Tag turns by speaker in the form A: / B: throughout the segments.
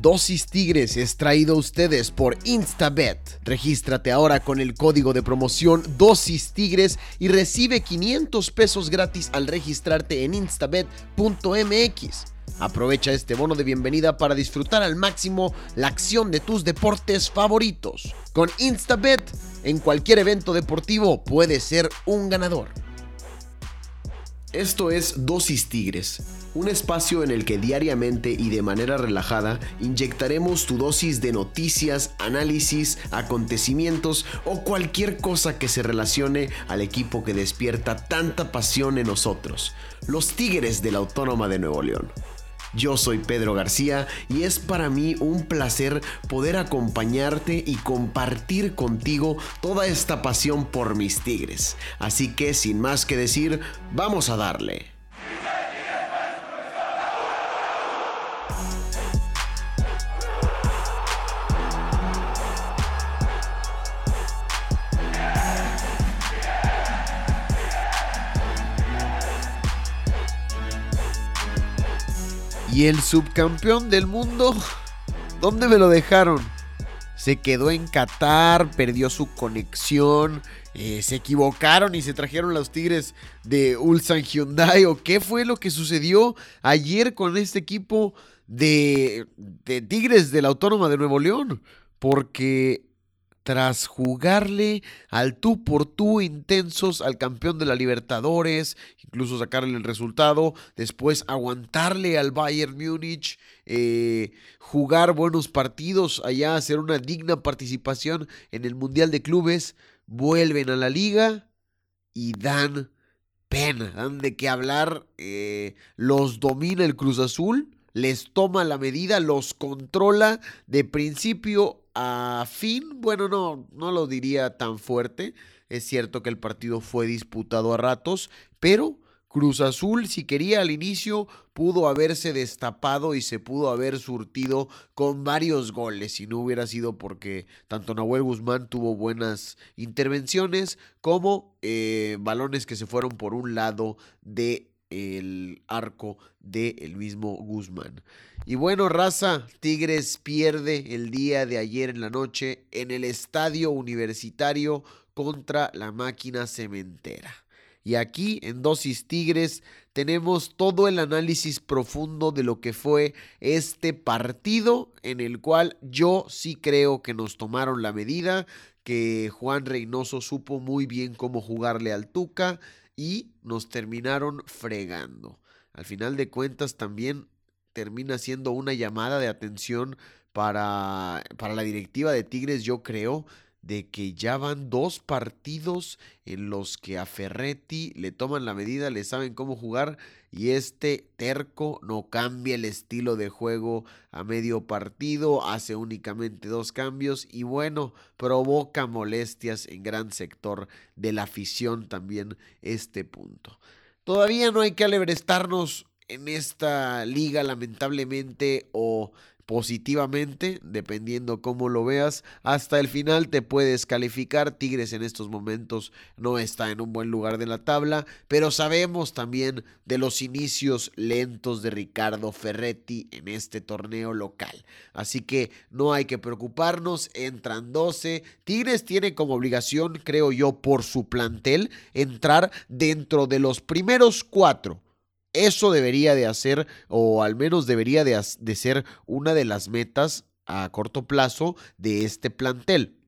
A: Dosis Tigres es traído a ustedes por Instabet. Regístrate ahora con el código de promoción Dosis Tigres y recibe 500 pesos gratis al registrarte en instabet.mx. Aprovecha este bono de bienvenida para disfrutar al máximo la acción de tus deportes favoritos. Con Instabet, en cualquier evento deportivo puedes ser un ganador.
B: Esto es Dosis Tigres, un espacio en el que diariamente y de manera relajada inyectaremos tu dosis de noticias, análisis, acontecimientos o cualquier cosa que se relacione al equipo que despierta tanta pasión en nosotros, los Tigres de la Autónoma de Nuevo León. Yo soy Pedro García y es para mí un placer poder acompañarte y compartir contigo toda esta pasión por mis tigres. Así que sin más que decir, vamos a darle.
A: Y el subcampeón del mundo, ¿dónde me lo dejaron? Se quedó en Qatar, perdió su conexión, eh, se equivocaron y se trajeron los Tigres de Ulsan Hyundai. ¿O qué fue lo que sucedió ayer con este equipo de, de Tigres de la Autónoma de Nuevo León? Porque tras jugarle al tú por tú intensos al campeón de la Libertadores, incluso sacarle el resultado, después aguantarle al Bayern Múnich, eh, jugar buenos partidos allá, hacer una digna participación en el Mundial de Clubes, vuelven a la liga y dan pena, dan de qué hablar, eh, los domina el Cruz Azul, les toma la medida, los controla de principio a fin, bueno, no, no lo diría tan fuerte. Es cierto que el partido fue disputado a ratos, pero Cruz Azul, si quería al inicio, pudo haberse destapado y se pudo haber surtido con varios goles, si no hubiera sido porque tanto Nahuel Guzmán tuvo buenas intervenciones como eh, balones que se fueron por un lado de el arco del el mismo Guzmán. Y bueno, raza, Tigres pierde el día de ayer en la noche en el estadio universitario contra la máquina cementera. Y aquí en Dosis Tigres tenemos todo el análisis profundo de lo que fue este partido en el cual yo sí creo que nos tomaron la medida, que Juan Reynoso supo muy bien cómo jugarle al Tuca, y nos terminaron fregando. Al final de cuentas también termina siendo una llamada de atención para, para la directiva de Tigres, yo creo, de que ya van dos partidos en los que a Ferretti le toman la medida, le saben cómo jugar y este terco no cambia el estilo de juego a medio partido, hace únicamente dos cambios y bueno, provoca molestias en gran sector de la afición también este punto. Todavía no hay que alebrestarnos en esta liga lamentablemente o positivamente, dependiendo cómo lo veas. Hasta el final te puedes calificar. Tigres en estos momentos no está en un buen lugar de la tabla, pero sabemos también de los inicios lentos de Ricardo Ferretti en este torneo local. Así que no hay que preocuparnos, entran 12. Tigres tiene como obligación, creo yo, por su plantel, entrar dentro de los primeros cuatro eso debería de hacer, o al menos debería de, ser una de las metas a corto plazo de este plantel.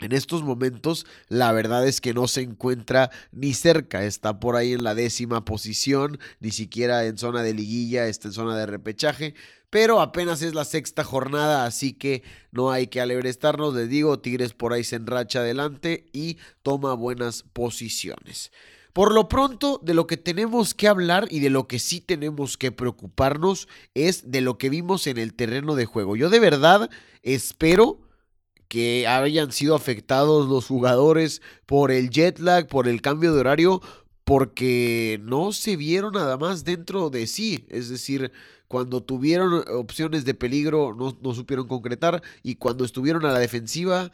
A: En estos momentos, la verdad es que no se encuentra ni cerca, está por ahí en la décima posición, ni siquiera en zona de liguilla, está en zona de repechaje, pero apenas es la sexta jornada, así que no hay que alebrestarnos, les digo, Tigres por ahí se enracha adelante y toma buenas posiciones. Por lo pronto, de lo que tenemos que hablar y de lo que sí tenemos que preocuparnos es de lo que vimos en el terreno de juego. Yo de verdad espero que hayan sido afectados los jugadores por el jet lag, por el cambio de horario, porque no se vieron nada más dentro de sí. Es decir, cuando tuvieron opciones de peligro no, supieron concretar y cuando estuvieron a la defensiva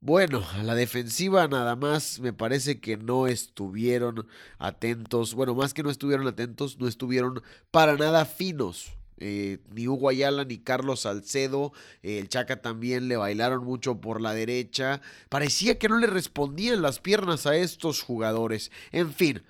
A: bueno, a la defensiva nada más me parece que no estuvieron atentos. Bueno, más que no estuvieron atentos, no estuvieron para nada finos. Eh, ni Hugo Ayala ni Carlos Salcedo. el Chaca también le bailaron mucho por la derecha. Parecía que no le respondían las piernas a estos jugadores. En fin.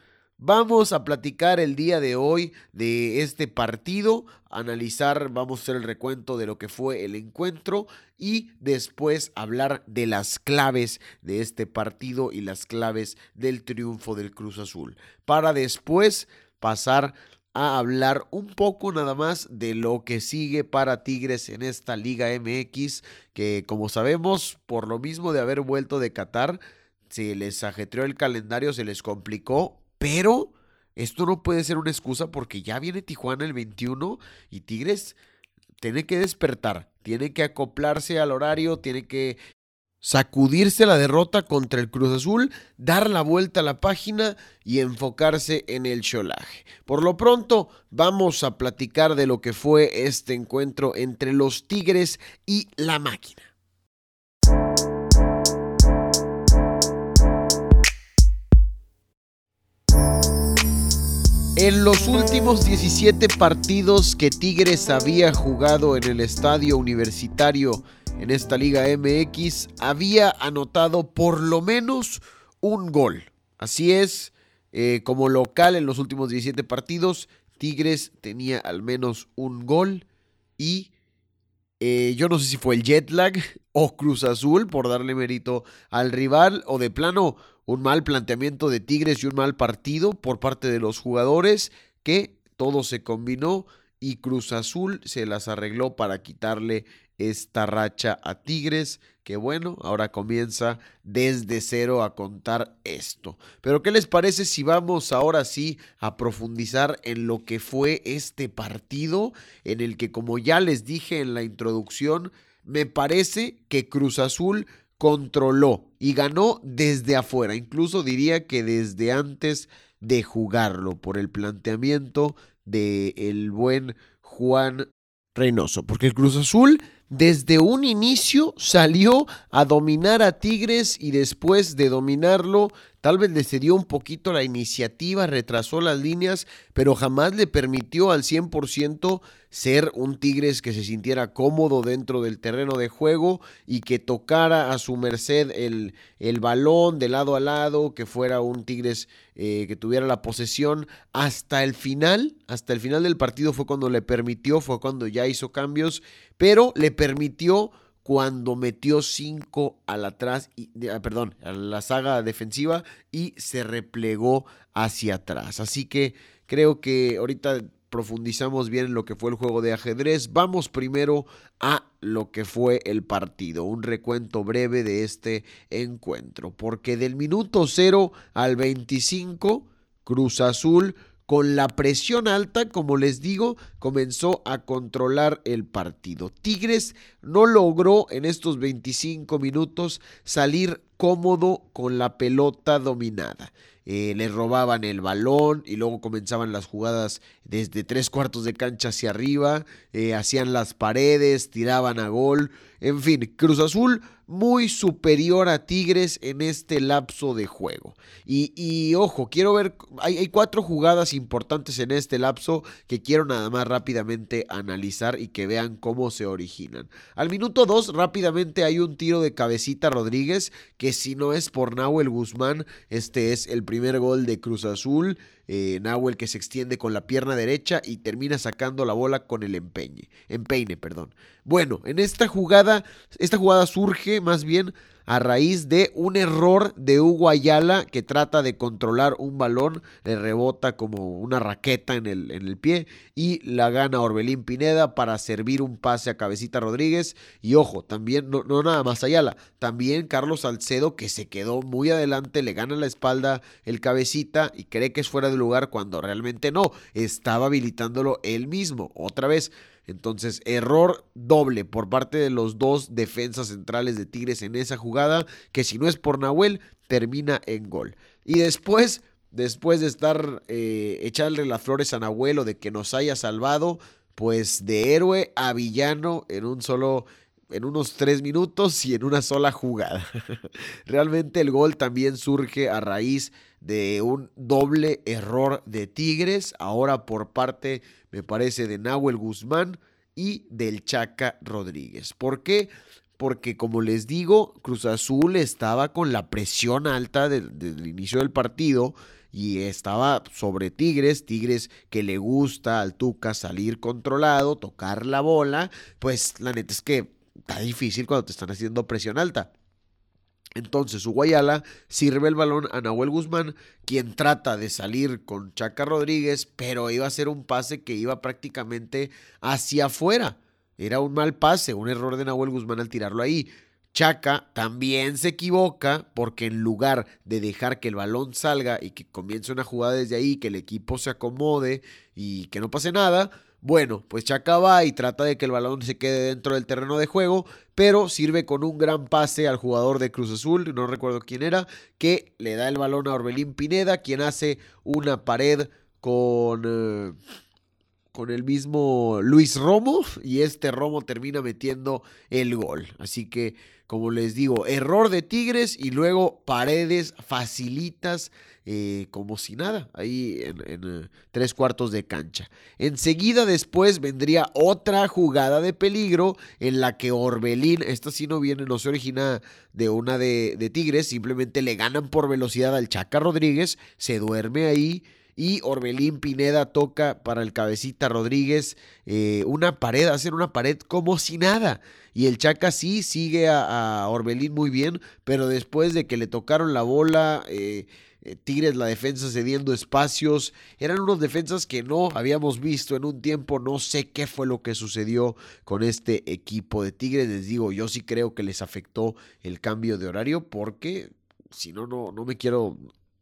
A: Vamos a platicar el día de hoy de este partido, analizar, vamos a hacer el recuento de lo que fue el encuentro y después hablar de las claves de este partido y las claves del triunfo del Cruz Azul. Para después pasar a hablar un poco nada más de lo que sigue para Tigres en esta Liga MX, que como sabemos, por lo mismo de haber vuelto de Qatar, se les ajetreó el calendario, se les complicó pero esto no puede ser una excusa porque ya viene Tijuana el 21 y Tigres tiene que despertar, tiene que acoplarse al horario, tiene que sacudirse la derrota contra el Cruz Azul, dar la vuelta a la página y enfocarse en el cholaje. Por lo pronto, vamos a platicar de lo que fue este encuentro entre los Tigres y la máquina. En los últimos 17 partidos que Tigres había jugado en el estadio universitario en esta Liga MX, había anotado por lo menos un gol. Así es, eh, como local en los últimos 17 partidos, Tigres tenía al menos un gol y eh, yo no sé si fue el jet lag o Cruz Azul por darle mérito al rival o de plano un mal planteamiento de Tigres y un mal partido por parte de los jugadores que todo se combinó y Cruz Azul se las arregló para quitarle esta racha a Tigres, que bueno, ahora comienza desde cero a contar esto. Pero ¿qué les parece si vamos ahora sí a profundizar en lo que fue este partido en el que como ya les dije en la introducción, me parece que Cruz Azul controló y ganó desde afuera, incluso diría que desde antes de jugarlo por el planteamiento de el buen Juan Reynoso, porque el Cruz Azul desde un inicio salió a dominar a Tigres y después de dominarlo Tal vez le cedió un poquito la iniciativa, retrasó las líneas, pero jamás le permitió al 100% ser un Tigres que se sintiera cómodo dentro del terreno de juego y que tocara a su merced el, el balón de lado a lado, que fuera un Tigres eh, que tuviera la posesión. Hasta el final, hasta el final del partido fue cuando le permitió, fue cuando ya hizo cambios, pero le permitió cuando metió cinco al atrás, y, ah, perdón, a la saga defensiva y se replegó hacia atrás. Así que creo que ahorita profundizamos bien en lo que fue el juego de ajedrez. Vamos primero a lo que fue el partido, un recuento breve de este encuentro, porque del minuto 0 al 25, Cruz Azul con la presión alta, como les digo, comenzó a controlar el partido. Tigres no logró en estos 25 minutos salir cómodo con la pelota dominada. Eh, le robaban el balón y luego comenzaban las jugadas desde tres cuartos de cancha hacia arriba, eh, hacían las paredes, tiraban a gol. En fin, Cruz Azul muy superior a Tigres en este lapso de juego. Y, ojo, quiero ver, hay, hay, cuatro jugadas importantes en este lapso que quiero nada más rápidamente analizar y que vean cómo se originan. Al minuto dos, rápidamente hay un tiro de cabecita Rodríguez, que si no es por Nahuel Guzmán, este es el primer gol de Cruz Azul. Eh, Nahuel que se extiende con la pierna derecha y termina sacando la bola con el empeine, empeine, perdón. Bueno, en esta jugada, esta jugada surge más bien a raíz de un error de Hugo Ayala que trata de controlar un balón, le rebota como una raqueta en el, en el pie y la gana Orbelín Pineda para servir un pase a Cabecita Rodríguez. Y ojo, también, no, no nada más Ayala, también Carlos Salcedo que se quedó muy adelante, le gana la espalda el Cabecita y cree que es fuera de lugar cuando realmente no, estaba habilitándolo él mismo. Otra vez, entonces, error doble por parte de los dos defensas centrales de Tigres en esa jugada, que si no es por Nahuel, termina en gol. Y después, después de estar eh, echarle las flores a Nahuel o de que nos haya salvado, pues de héroe a villano en un solo en unos tres minutos y en una sola jugada. Realmente el gol también surge a raíz de un doble error de Tigres, ahora por parte, me parece, de Nahuel Guzmán y del Chaca Rodríguez. ¿Por qué? Porque como les digo, Cruz Azul estaba con la presión alta desde el inicio del partido y estaba sobre Tigres, Tigres que le gusta al Tuca salir controlado, tocar la bola, pues la neta es que está difícil cuando te están haciendo presión alta. Entonces Uguayala sirve el balón a Nahuel Guzmán, quien trata de salir con Chaca Rodríguez, pero iba a ser un pase que iba prácticamente hacia afuera. Era un mal pase, un error de Nahuel Guzmán al tirarlo ahí. Chaca también se equivoca porque en lugar de dejar que el balón salga y que comience una jugada desde ahí, que el equipo se acomode y que no pase nada, bueno, pues Chaca va y trata de que el balón se quede dentro del terreno de juego, pero sirve con un gran pase al jugador de Cruz Azul, no recuerdo quién era, que le da el balón a Orbelín Pineda, quien hace una pared con... Eh, con el mismo Luis Romo y este Romo termina metiendo el gol. Así que, como les digo, error de Tigres y luego paredes facilitas eh, como si nada, ahí en, eh, tres cuartos de cancha. Enseguida después vendría otra jugada de peligro en la que Orbelín, esta sí no viene, no se origina de una de, de Tigres, simplemente le ganan por velocidad al Chaca Rodríguez, se duerme ahí y Orbelín Pineda toca para el cabecita Rodríguez eh, una pared, hacer una pared como si nada. Y el Chaca sí sigue a, Orbelín muy bien, pero después de que le tocaron la bola, eh, eh, Tigres la defensa cediendo espacios, eran unos defensas que no habíamos visto en un tiempo, no sé qué fue lo que sucedió con este equipo de Tigres, les digo, yo sí creo que les afectó el cambio de horario porque si no, no, no me quiero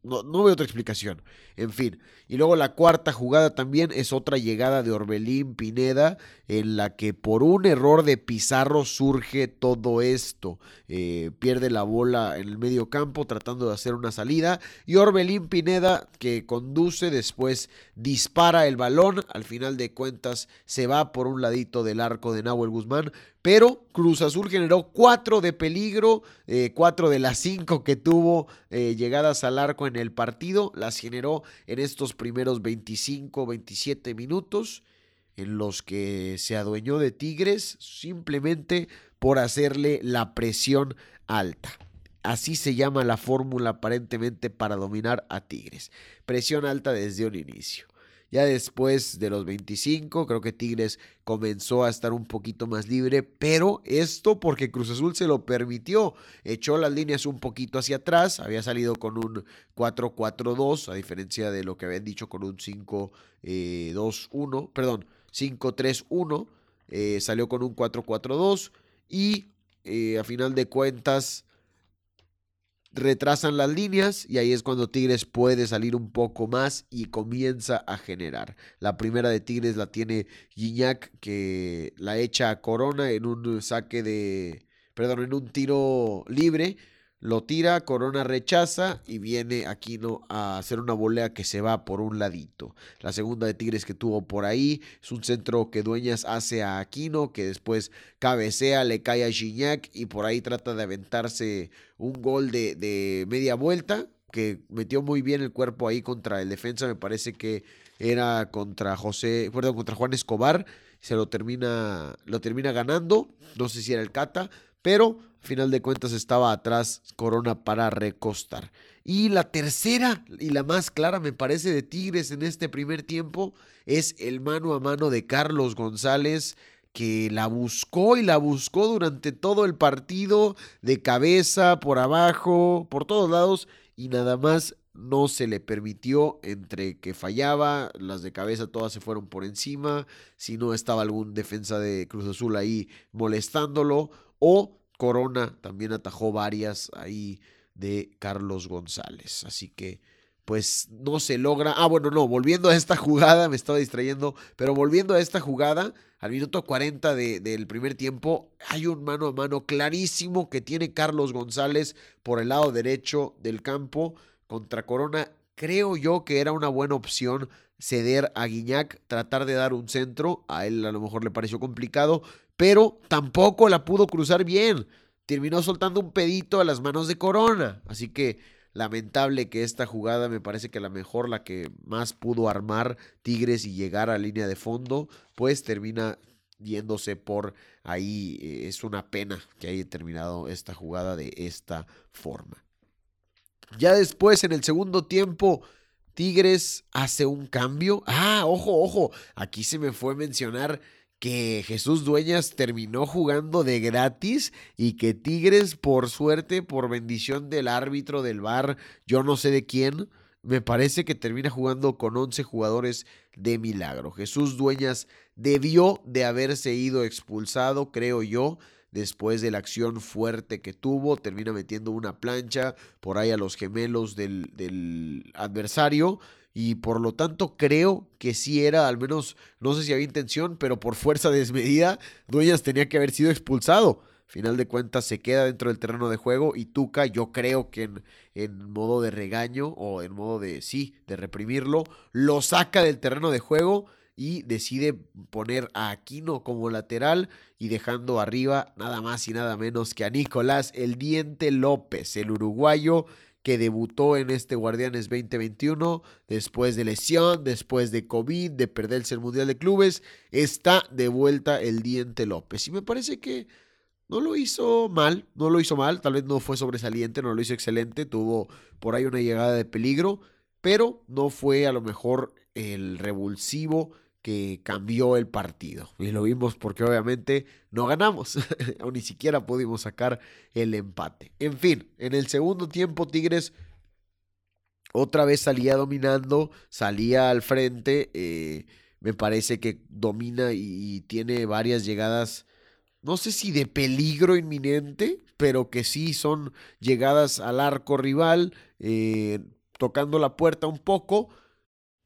A: no, no veo otra explicación. En fin. Y luego la cuarta jugada también es otra llegada de Orbelín Pineda, en la que por un error de Pizarro surge todo esto. Eh, pierde la bola en el medio campo tratando de hacer una salida. Y Orbelín Pineda, que conduce, después dispara el balón. Al final de cuentas se va por un ladito del arco de Nahuel Guzmán. Pero Cruz Azul generó cuatro de peligro, eh, cuatro de las cinco que tuvo eh, llegadas al arco en el partido, las generó en estos primeros 25, 27 minutos en los que se adueñó de Tigres simplemente por hacerle la presión alta. Así se llama la fórmula aparentemente para dominar a Tigres. Presión alta desde un inicio. Ya después de los 25, creo que Tigres comenzó a estar un poquito más libre, pero esto porque Cruz Azul se lo permitió. Echó las líneas un poquito hacia atrás, había salido con un 4-4-2, a diferencia de lo que habían dicho con un 5-2-1, eh, perdón, 5-3-1, eh, salió con un 4-4-2 y eh, a final de cuentas retrasan las líneas y ahí es cuando Tigres puede salir un poco más y comienza a generar. La primera de Tigres la tiene Guiñac que la echa a Corona en un saque de, perdón, en un tiro libre lo tira, Corona rechaza y viene Aquino a hacer una volea que se va por un ladito. La segunda de Tigres que tuvo por ahí es un centro que Dueñas hace a Aquino, que después cabecea, le cae a Gignac y por ahí trata de aventarse un gol de, de media vuelta, que metió muy bien el cuerpo ahí contra el defensa, me parece que era contra José, perdón, contra Juan Escobar, se lo termina, lo termina ganando, no sé si era el Cata, pero a final de cuentas estaba atrás Corona para recostar. Y la tercera y la más clara me parece de Tigres en este primer tiempo es el mano a mano de Carlos González que la buscó y la buscó durante todo el partido, de cabeza, por abajo, por todos lados, y nada más no se le permitió entre que fallaba, las de cabeza todas se fueron por encima, si no estaba algún defensa de Cruz Azul ahí molestándolo, o Corona también atajó varias ahí de Carlos González. Así que, pues no se logra. Ah, bueno, no, volviendo a esta jugada, me estaba distrayendo, pero volviendo a esta jugada, al minuto 40 del primer tiempo, hay un mano a mano clarísimo que tiene Carlos González por el lado derecho del campo contra Corona. Creo yo que era una buena opción ceder a Guiñac, tratar de dar un centro. A él a lo mejor le pareció complicado, pero tampoco la pudo cruzar bien. Terminó soltando un pedito a las manos de Corona. Así que Lamentable que esta jugada me parece que la mejor, la que más pudo armar Tigres y llegar a línea de fondo, pues termina yéndose por ahí. Eh, es una pena que haya terminado esta jugada de esta forma. Ya después, en el segundo tiempo, Tigres hace un cambio. Ah, ojo, ojo. Aquí se me fue mencionar que Jesús Dueñas terminó jugando de gratis y que Tigres, por suerte, por bendición del árbitro del bar, yo no sé de quién, me parece que termina jugando con 11 jugadores de milagro. Jesús Dueñas debió de haberse ido expulsado, creo yo, después de la acción fuerte que tuvo, termina metiendo una plancha por ahí a los gemelos del, del adversario y por lo tanto creo que sí era, al menos no sé si había intención, pero por fuerza desmedida, Dueñas tenía que haber sido expulsado. Final de cuentas se queda dentro del terreno de juego y Tuca yo creo que en, en modo de regaño o en modo de sí, de reprimirlo, lo saca del terreno de juego y decide poner a Aquino como lateral y dejando arriba nada más y nada menos que a Nicolás El Diente López, el uruguayo que debutó en este Guardianes 2021 después de lesión, después de COVID, de perderse el Mundial de Clubes, está de vuelta el Diente López. Y me parece que no lo hizo mal, no lo hizo mal, tal vez no fue sobresaliente, no lo hizo excelente, tuvo por ahí una llegada de peligro, pero no fue a lo mejor el revulsivo que cambió el partido. Y lo vimos porque obviamente no ganamos, o ni siquiera pudimos sacar el empate. En fin, en el segundo tiempo Tigres otra vez salía dominando, salía al frente, eh, me parece que domina y, tiene varias llegadas, no sé si de peligro inminente, pero que sí son llegadas al arco rival, eh, tocando la puerta un poco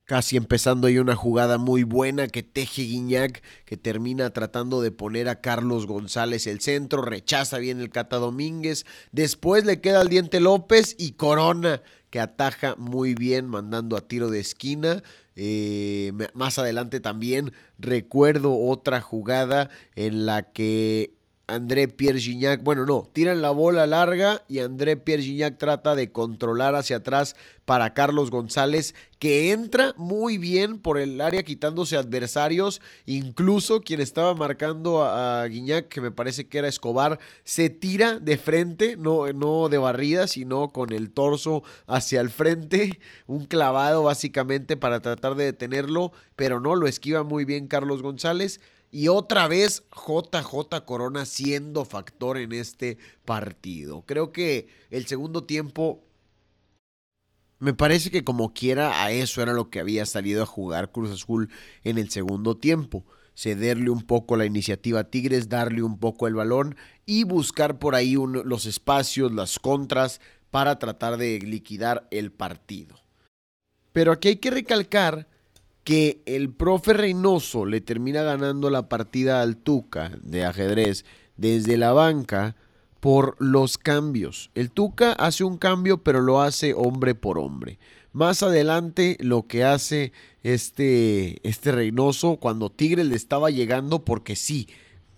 A: Casi empezando ahí una jugada muy buena que teje Guiñac, que termina tratando de poner a Carlos González el centro, rechaza bien el Cata Domínguez, después le queda al Diente López y Corona, que ataja muy bien mandando a tiro de esquina. Eh, más adelante también recuerdo otra jugada en la que André Pierre Gignac, bueno, no, tiran la bola larga y André Pierre Gignac trata de controlar hacia atrás para Carlos González, que entra muy bien por el área quitándose adversarios, incluso quien estaba marcando a, Guiñac, que me parece que era Escobar, se tira de frente, no, no de barrida, sino con el torso hacia el frente, un clavado básicamente para tratar de detenerlo, pero no, lo esquiva muy bien Carlos González. Y otra vez JJ Corona siendo factor en este partido. Creo que el segundo tiempo me parece que como quiera a eso era lo que había salido a jugar Cruz Azul en el segundo tiempo. Cederle un poco la iniciativa a Tigres, darle un poco el balón y buscar por ahí los espacios, las contras para tratar de liquidar el partido. Pero aquí hay que recalcar que el profe Reynoso le termina ganando la partida al Tuca de ajedrez desde la banca por los cambios. El Tuca hace un cambio, pero lo hace hombre por hombre. Más adelante lo que hace este, este Reynoso cuando Tigre le estaba llegando, porque sí,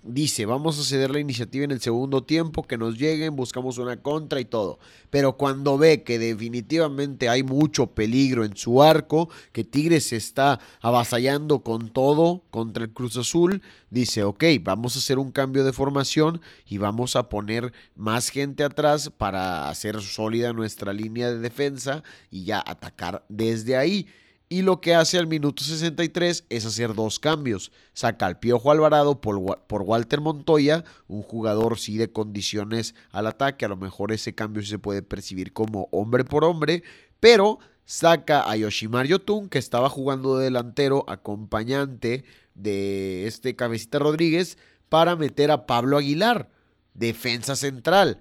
A: dice, vamos a ceder la iniciativa en el segundo tiempo, que nos lleguen, buscamos una contra y todo. Pero cuando ve que definitivamente hay mucho peligro en su arco, que Tigres se está avasallando con todo contra el Cruz Azul, dice, ok, vamos a hacer un cambio de formación y vamos a poner más gente atrás para hacer sólida nuestra línea de defensa y ya atacar desde ahí y lo que hace al minuto 63 es hacer dos cambios. Saca al Piojo Alvarado por, por, Walter Montoya, un jugador sí de condiciones al ataque, a lo mejor ese cambio se puede percibir como hombre por hombre, pero saca a Yoshimar Yotun, que estaba jugando de delantero acompañante de este Cabecita Rodríguez, para meter a Pablo Aguilar, defensa central.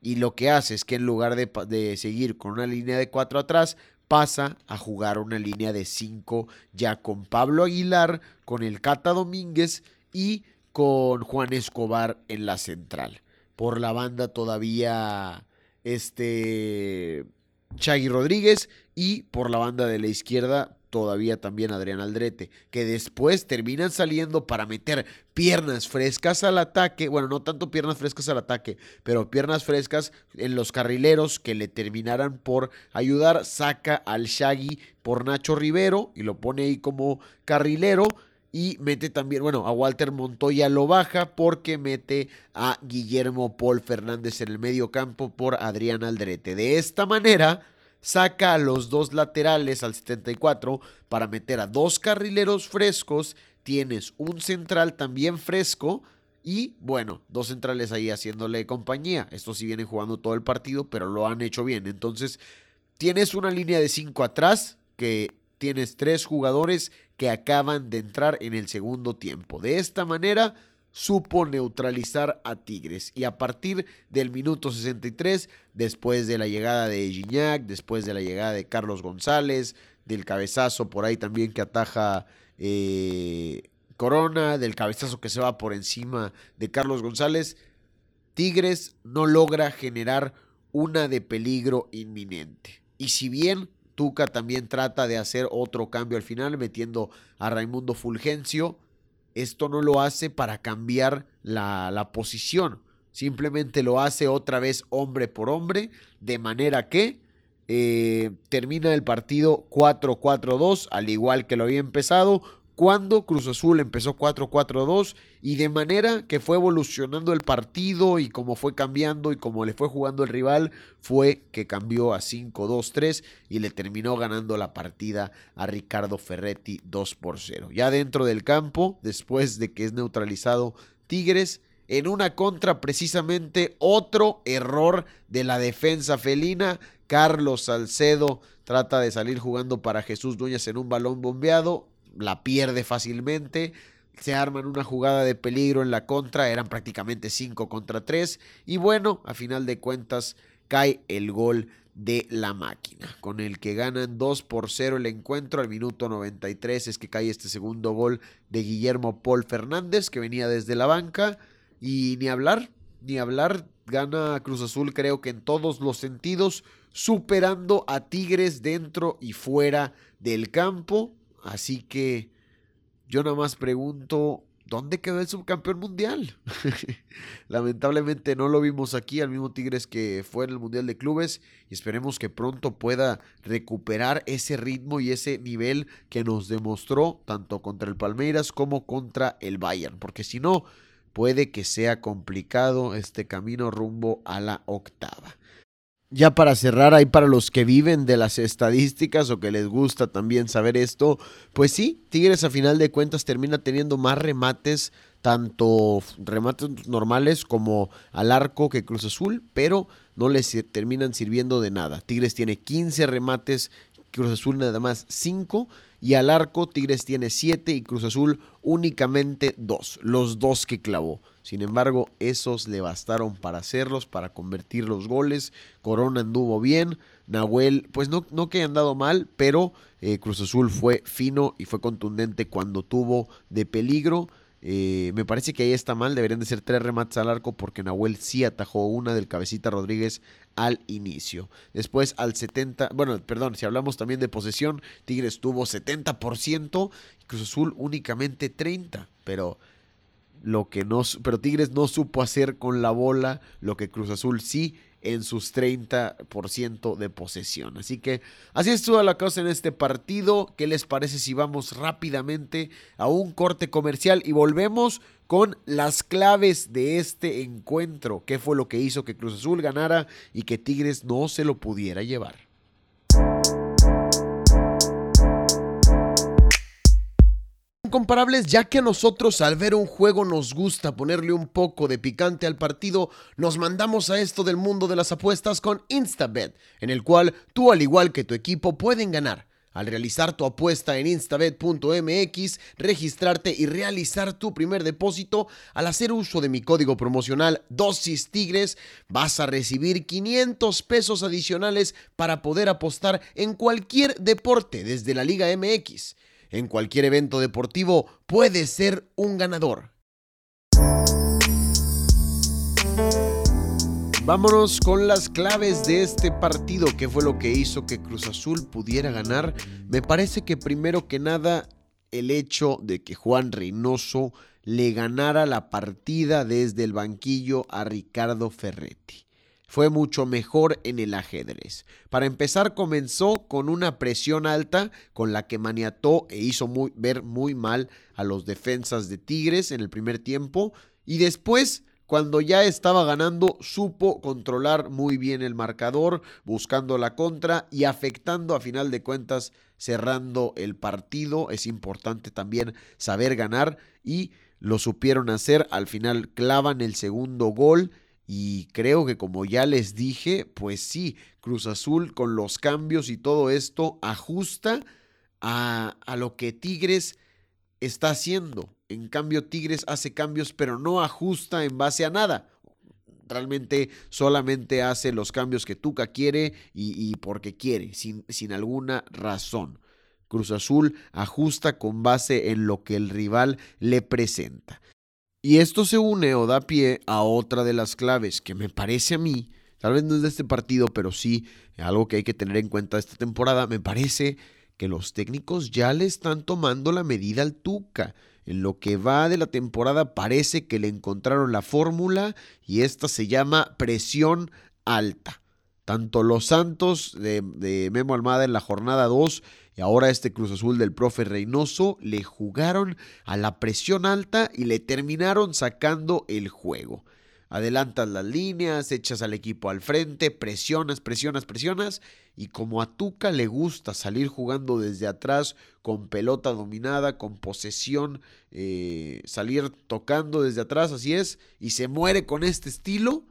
A: Y lo que hace es que en lugar de, de seguir con una línea de cuatro atrás, pasa a jugar una línea de 5 ya con Pablo Aguilar, con el Cata Domínguez y con Juan Escobar en la central. Por la banda todavía este Chagui Rodríguez y por la banda de la izquierda todavía también Adrián Aldrete, que después terminan saliendo para meter piernas frescas al ataque, bueno, no tanto piernas frescas al ataque, pero piernas frescas en los carrileros que le terminaran por ayudar, saca al Shaggy por Nacho Rivero y lo pone ahí como carrilero y mete también, bueno, a Walter Montoya lo baja porque mete a Guillermo Paul Fernández en el medio campo por Adrián Aldrete. De esta manera saca a los dos laterales al 74 para meter a dos carrileros frescos, tienes un central también fresco y bueno, dos centrales ahí haciéndole compañía. Estos sí vienen jugando todo el partido, pero lo han hecho bien. Entonces, tienes una línea de cinco atrás que tienes tres jugadores que acaban de entrar en el segundo tiempo. De esta manera supo neutralizar a Tigres y a partir del minuto 63, después de la llegada de Gignac, después de la llegada de Carlos González, del cabezazo por ahí también que ataja eh, Corona, del cabezazo que se va por encima de Carlos González, Tigres no logra generar una de peligro inminente. Y si bien Tuca también trata de hacer otro cambio al final, metiendo a Raimundo Fulgencio. Esto no lo hace para cambiar la, posición. Simplemente lo hace otra vez hombre por hombre, de manera que eh, termina el partido 4-4-2, al igual que lo había empezado, cuando Cruz Azul empezó 4-4-2 y de manera que fue evolucionando el partido y como fue cambiando y como le fue jugando el rival, fue que cambió a 5-2-3 y le terminó ganando la partida a Ricardo Ferretti 2 por 0. Ya dentro del campo, después de que es neutralizado Tigres, en una contra precisamente otro error de la defensa felina, Carlos Salcedo trata de salir jugando para Jesús Dueñas en un balón bombeado, la pierde fácilmente. Se arman una jugada de peligro en la contra, eran prácticamente 5 contra 3. Y bueno, a final de cuentas cae el gol de la máquina, con el que ganan 2 por 0 el encuentro. Al minuto 93 es que cae este segundo gol de Guillermo Paul Fernández, que venía desde la banca. Y ni hablar, ni hablar, gana Cruz Azul creo que en todos los sentidos, superando a Tigres dentro y fuera del campo. Así que yo nada más pregunto, ¿dónde quedó el subcampeón mundial? Lamentablemente no lo vimos aquí, al mismo Tigres que fue en el Mundial de Clubes, y esperemos que pronto pueda recuperar ese ritmo y ese nivel que nos demostró tanto contra el Palmeiras como contra el Bayern, porque si no, puede que sea complicado este camino rumbo a la octava ya para cerrar ahí para los que viven de las estadísticas o que les gusta también saber esto, pues sí, Tigres a final de cuentas termina teniendo más remates, tanto remates normales como al arco que Cruz Azul, pero no les terminan sirviendo de nada. Tigres tiene 15 remates, Cruz Azul nada más 5 y al arco Tigres tiene 7 y Cruz Azul únicamente 2, los dos que clavó. Sin embargo, esos le bastaron para hacerlos, para convertir los goles. Corona anduvo bien. Nahuel, pues no, no que haya andado mal, pero eh, Cruz Azul fue fino y fue contundente cuando tuvo de peligro. Eh, me parece que ahí está mal, deberían de ser tres remates al arco porque Nahuel sí atajó una del cabecita Rodríguez al inicio. Después al 70, bueno, perdón, si hablamos también de posesión, Tigres tuvo 70% y Cruz Azul únicamente 30, pero lo que no, pero Tigres no supo hacer con la bola lo que Cruz Azul sí en sus 30% de posesión. Así que así estuvo la cosa en este partido. ¿Qué les parece si vamos rápidamente a un corte comercial y volvemos con las claves de este encuentro? ¿Qué fue lo que hizo que Cruz Azul ganara y que Tigres no se lo pudiera llevar? Comparables ya que a nosotros al ver un juego nos gusta ponerle un poco de picante al partido, nos mandamos a esto del mundo de las apuestas con Instabet, en el cual tú al igual que tu equipo pueden ganar. Al realizar tu apuesta en instabet.mx, registrarte y realizar tu primer depósito, al hacer uso de mi código promocional Dosis Tigres, vas a recibir 500 pesos adicionales para poder apostar en cualquier deporte desde la Liga MX en cualquier evento deportivo puede ser un ganador. Vámonos con las claves de este partido. ¿Qué fue lo que hizo que Cruz Azul pudiera ganar? Me parece que primero que nada el hecho de que Juan Reynoso le ganara la partida desde el banquillo a Ricardo Ferretti. Fue mucho mejor en el ajedrez. Para empezar comenzó con una presión alta con la que maniató e hizo ver muy mal a los defensas de Tigres en el primer tiempo y después cuando ya estaba ganando, supo controlar muy bien el marcador, buscando la contra y afectando a final de cuentas, cerrando el partido. Es importante también saber ganar y lo supieron hacer. Al final clavan el segundo gol. Y creo que como ya les dije, pues sí, Cruz Azul con los cambios y todo esto ajusta a, lo que Tigres está haciendo. En cambio, Tigres hace cambios, pero no ajusta en base a nada. Realmente solamente hace los cambios que Tuca quiere y, porque quiere, sin, sin alguna razón. Cruz Azul ajusta con base en lo que el rival le presenta. Y esto se une o da pie a otra de las claves que me parece a mí, tal vez no es de este partido, pero sí algo que hay que tener en cuenta esta temporada, me parece que los técnicos ya le están tomando la medida al Tuca. En lo que va de la temporada parece que le encontraron la fórmula y esta se llama presión alta. Tanto los Santos de, Memo Almada en la jornada 2 y ahora este Cruz Azul del profe Reynoso le jugaron a la presión alta y le terminaron sacando el juego adelantas las líneas, echas al equipo al frente, presionas, presionas, presionas. Y como a Tuca le gusta salir jugando desde atrás con pelota dominada, con posesión, eh, salir tocando desde atrás, así es, y se muere con este estilo,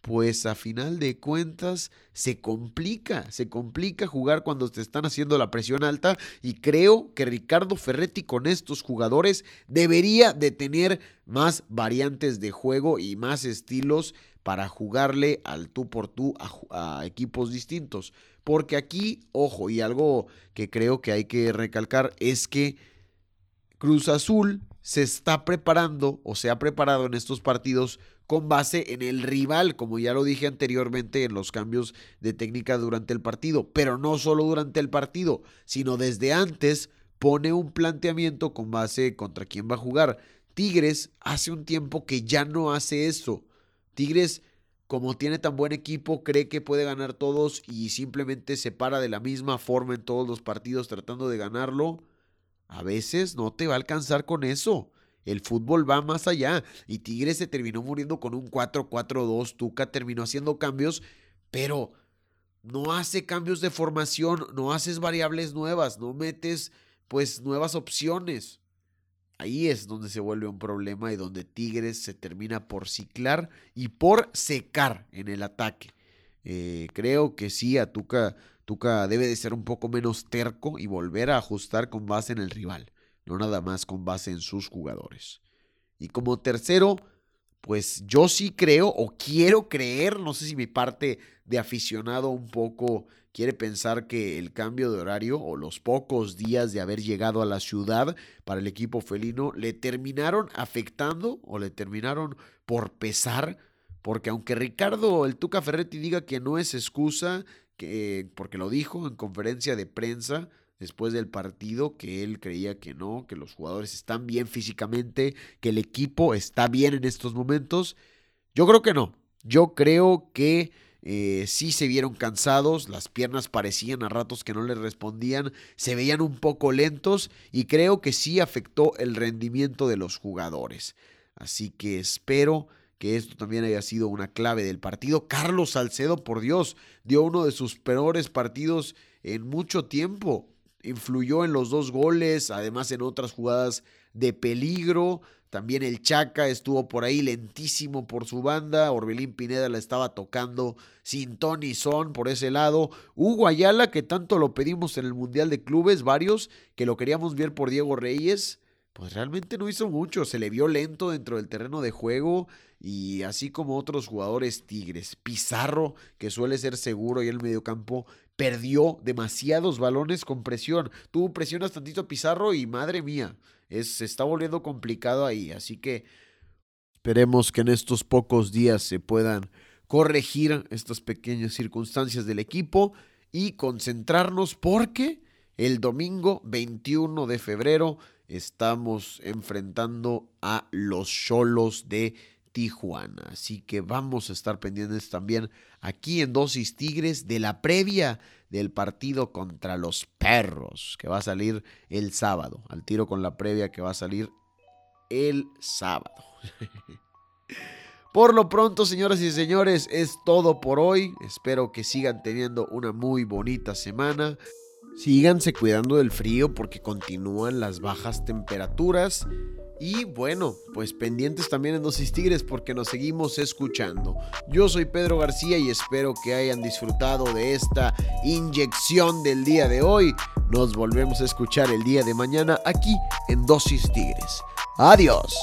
A: pues a final de cuentas se complica, se complica jugar cuando te están haciendo la presión alta y creo que Ricardo Ferretti con estos jugadores debería de tener más variantes de juego y más estilos para jugarle al tú por tú a, a equipos distintos. Porque aquí, ojo, y algo que creo que hay que recalcar es que Cruz Azul se está preparando o se ha preparado en estos partidos con base en el rival, como ya lo dije anteriormente en los cambios de técnica durante el partido, pero no solo durante el partido, sino desde antes pone un planteamiento con base contra quién va a jugar. Tigres hace un tiempo que ya no hace eso. Tigres, como tiene tan buen equipo, cree que puede ganar todos y simplemente se para de la misma forma en todos los partidos tratando de ganarlo. A veces no te va a alcanzar con eso. El fútbol va más allá y Tigres se terminó muriendo con un 4-4-2. Tuca terminó haciendo cambios, pero no hace cambios de formación, no haces variables nuevas, no metes pues nuevas opciones. Ahí es donde se vuelve un problema y donde Tigres se termina por ciclar y por secar en el ataque. Eh, creo que sí, a Tuca, Tuca debe de ser un poco menos terco y volver a ajustar con base en el rival no nada más con base en sus jugadores. Y como tercero, pues yo sí creo o quiero creer, no sé si mi parte de aficionado un poco quiere pensar que el cambio de horario o los pocos días de haber llegado a la ciudad para el equipo felino le terminaron afectando o le terminaron por pesar, porque aunque Ricardo el Tuca Ferretti diga que no es excusa, que, porque lo dijo en conferencia de prensa, después del partido que él creía que no, que los jugadores están bien físicamente, que el equipo está bien en estos momentos. Yo creo que no. Yo creo que eh, sí se vieron cansados, las piernas parecían a ratos que no les respondían, se veían un poco lentos y creo que sí afectó el rendimiento de los jugadores. Así que espero que esto también haya sido una clave del partido. Carlos Salcedo, por Dios, dio uno de sus peores partidos en mucho tiempo influyó en los dos goles, además en otras jugadas de peligro. También el Chaca estuvo por ahí lentísimo por su banda. Orbelín Pineda la estaba tocando sin ton y son por ese lado. Hugo Ayala, que tanto lo pedimos en el Mundial de Clubes, varios que lo queríamos ver por Diego Reyes, pues realmente no hizo mucho. Se le vio lento dentro del terreno de juego y así como otros jugadores tigres. Pizarro, que suele ser seguro y el mediocampo, perdió demasiados balones con presión. Tuvo presión tantito Pizarro y madre mía, es, se está volviendo complicado ahí. Así que esperemos que en estos pocos días se puedan corregir estas pequeñas circunstancias del equipo y concentrarnos porque el domingo 21 de febrero estamos enfrentando a los Cholos de Tijuana. Así que vamos a estar pendientes también aquí en Dosis Tigres de la previa del partido contra los Perros, que va a salir el sábado. Al tiro con la previa que va a salir el sábado. Por lo pronto, señoras y señores, es todo por hoy. Espero que sigan teniendo una muy bonita semana. Síganse cuidando del frío porque continúan las bajas temperaturas. Y bueno, pues pendientes también en Dosis Tigres porque nos seguimos escuchando. Yo soy Pedro García y espero que hayan disfrutado de esta inyección del día de hoy. Nos volvemos a escuchar el día de mañana aquí en Dosis Tigres. Adiós.